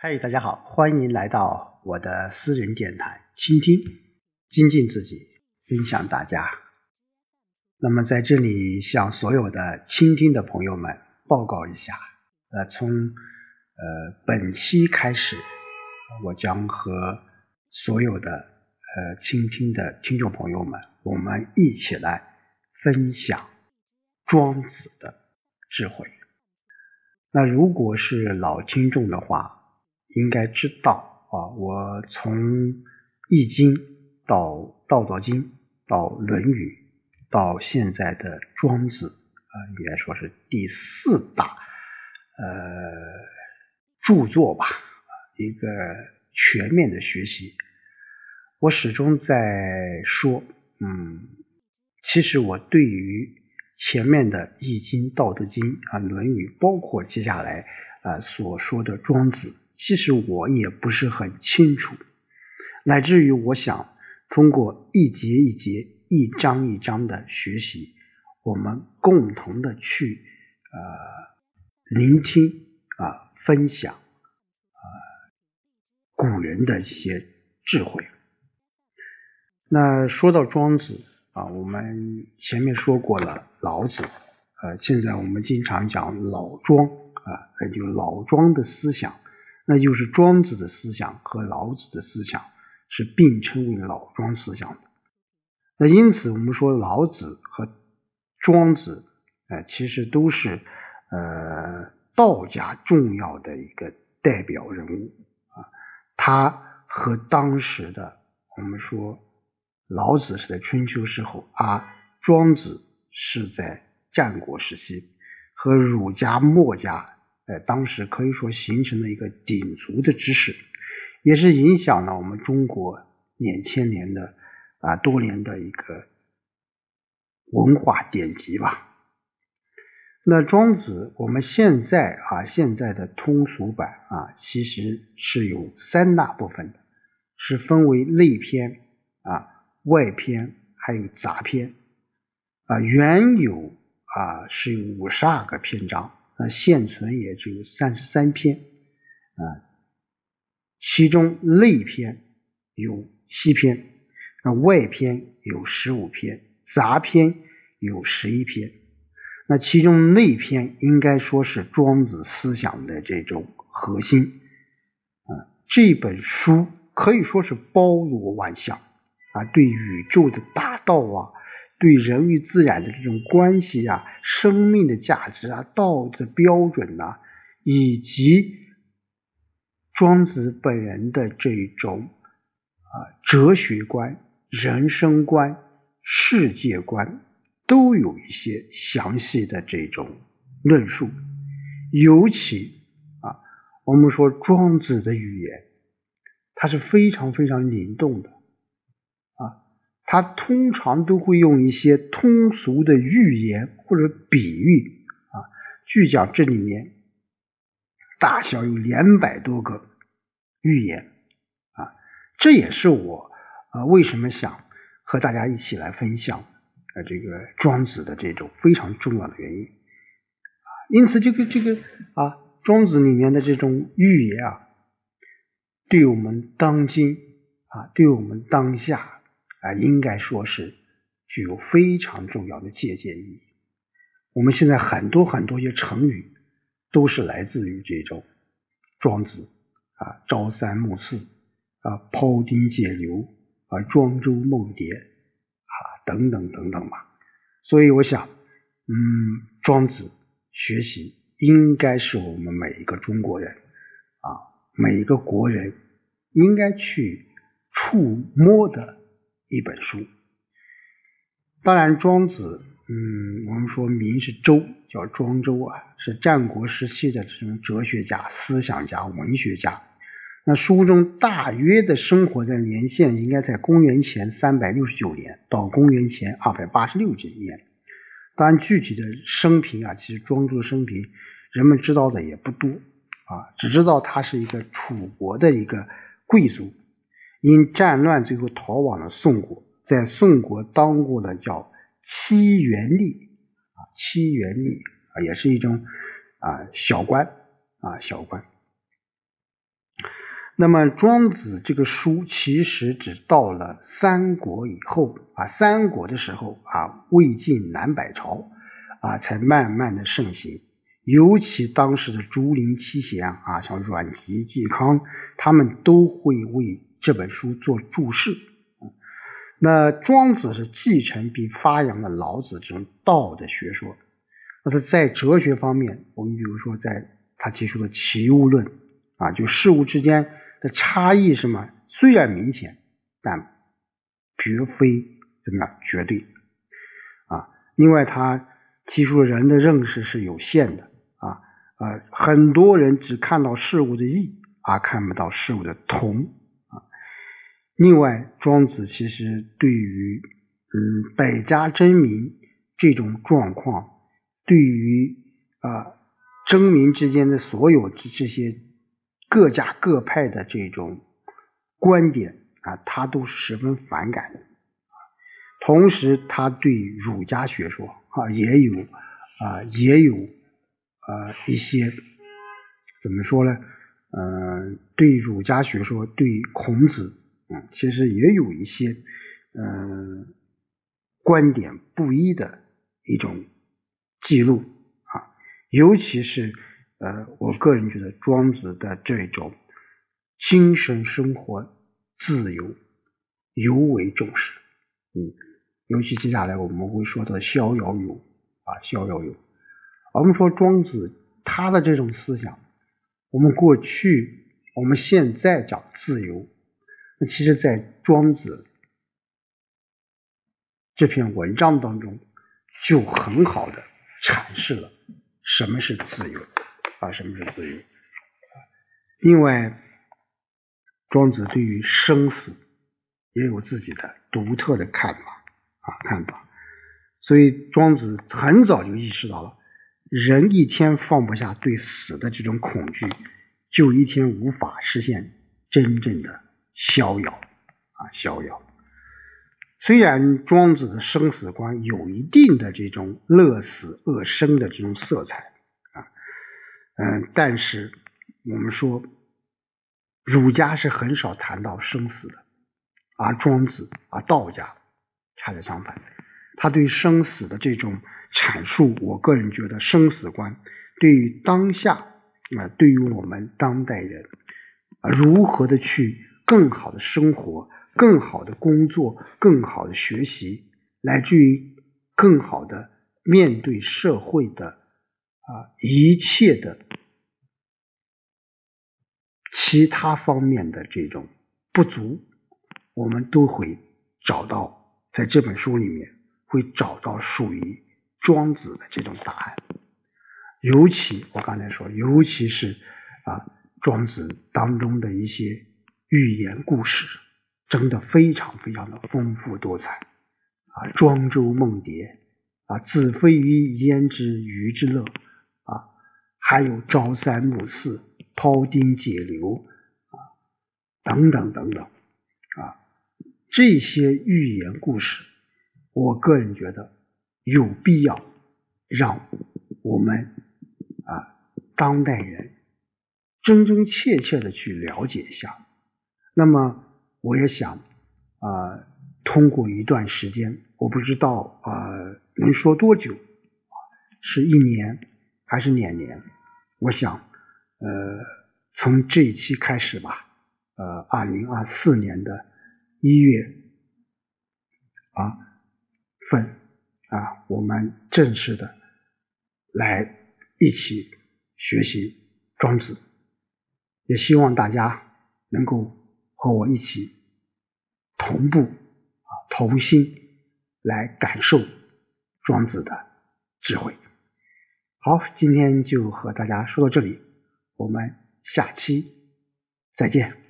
嗨，大家好，欢迎来到我的私人电台，倾听、精进自己，分享大家。那么在这里向所有的倾听的朋友们报告一下，呃，从呃本期开始，我将和所有的呃倾听的听众朋友们，我们一起来分享庄子的智慧。那如果是老听众的话，应该知道啊，我从《易经》到《道德经》到《论语》，到现在的《庄子》啊，应该说是第四大呃著作吧，一个全面的学习。我始终在说，嗯，其实我对于前面的《易经》《道德经》啊，《论语》，包括接下来啊所说的《庄子》。其实我也不是很清楚，乃至于我想通过一节一节、一章一章的学习，我们共同的去呃聆听啊、分享啊古人的一些智慧。那说到庄子啊，我们前面说过了老子，呃，现在我们经常讲老庄啊，那就老庄的思想。那就是庄子的思想和老子的思想是并称为老庄思想的。那因此，我们说老子和庄子，呃，其实都是呃道家重要的一个代表人物啊。他和当时的我们说老子是在春秋时候，而庄子是在战国时期，和儒家、墨家。在当时可以说形成了一个鼎足的知识，也是影响了我们中国两千年的啊多年的一个文化典籍吧。那庄子，我们现在啊现在的通俗版啊，其实是有三大部分的，是分为内篇啊、外篇还有杂篇啊，原有啊是有五十二个篇章。那现存也只有三十三篇啊，其中内篇有七篇，那外篇有十五篇，杂篇有十一篇。那其中内篇应该说是庄子思想的这种核心啊。这本书可以说是包罗万象啊，对宇宙的大道啊。对人与自然的这种关系啊，生命的价值啊，道德标准呐，以及庄子本人的这种啊哲学观、人生观、世界观，都有一些详细的这种论述。尤其啊，我们说庄子的语言，它是非常非常灵动的啊。他通常都会用一些通俗的寓言或者比喻啊，据讲这里面大小有两百多个寓言啊，这也是我啊为什么想和大家一起来分享啊这个庄子的这种非常重要的原因啊。因此，这个这个啊庄子里面的这种寓言啊，对我们当今啊，对我们当下。啊，应该说是具有非常重要的借鉴意义。我们现在很多很多些成语都是来自于这种庄子啊，朝三暮四啊，庖丁解牛啊，庄周梦蝶啊，等等等等吧。所以我想，嗯，庄子学习应该是我们每一个中国人啊，每一个国人应该去触摸的。一本书，当然庄子，嗯，我们说名是周，叫庄周啊，是战国时期的这种哲学家、思想家、文学家。那书中大约的生活的年限应该在公元前三百六十九年到公元前二百八十六年。当然，具体的生平啊，其实庄周的生平人们知道的也不多啊，只知道他是一个楚国的一个贵族。因战乱，最后逃往了宋国，在宋国当过了叫七元吏啊，七元吏啊，也是一种啊小官啊小官。那么庄子这个书其实只到了三国以后啊，三国的时候啊，魏晋南北朝啊，才慢慢的盛行。尤其当时的竹林七贤啊，像阮籍、嵇康，他们都会为这本书做注释。那庄子是继承并发扬了老子这种道的学说。那是在哲学方面，我们比如说在他提出的齐物论啊，就事物之间。的差异是么？虽然明显，但绝非怎么样绝对啊。另外，他提出人的认识是有限的啊啊，很多人只看到事物的异，而看不到事物的同。另外，庄子其实对于嗯百家争鸣这种状况，对于啊争鸣之间的所有这这些。各家各派的这种观点啊，他都十分反感的。同时，他对儒家学说啊也有啊也有啊一些怎么说呢？嗯，对儒家学说，对孔子，嗯，其实也有一些嗯观点不一的一种记录啊，尤其是。呃，我个人觉得庄子的这种精神生活自由尤为重视，嗯，尤其接下来我们会说到逍遥游啊，逍遥游。我们说庄子他的这种思想，我们过去、我们现在讲自由，那其实在庄子这篇文章当中就很好的阐释了什么是自由。啊，什么是自由？另外，庄子对于生死也有自己的独特的看法啊，看法。所以，庄子很早就意识到了，人一天放不下对死的这种恐惧，就一天无法实现真正的逍遥啊，逍遥。虽然庄子的生死观有一定的这种乐死恶生的这种色彩。啊嗯，但是我们说，儒家是很少谈到生死的，而庄子啊，道家恰恰相反，他对生死的这种阐述，我个人觉得生死观对于当下啊，对于我们当代人啊，如何的去更好的生活、更好的工作、更好的学习，乃至于更好的面对社会的。啊，一切的其他方面的这种不足，我们都会找到，在这本书里面会找到属于庄子的这种答案。尤其我刚才说，尤其是啊，庄子当中的一些寓言故事，真的非常非常的丰富多彩。啊，庄周梦蝶，啊，子非鱼焉知鱼之乐？啊还有朝三暮四、庖丁解牛啊，等等等等啊，这些寓言故事，我个人觉得有必要让我们啊当代人真真切切的去了解一下。那么，我也想啊，通过一段时间，我不知道啊能说多久啊，是一年还是两年？我想，呃，从这一期开始吧，呃，二零二四年的一月啊份啊，我们正式的来一起学习庄子，也希望大家能够和我一起同步啊，同心来感受庄子的智慧。好，今天就和大家说到这里，我们下期再见。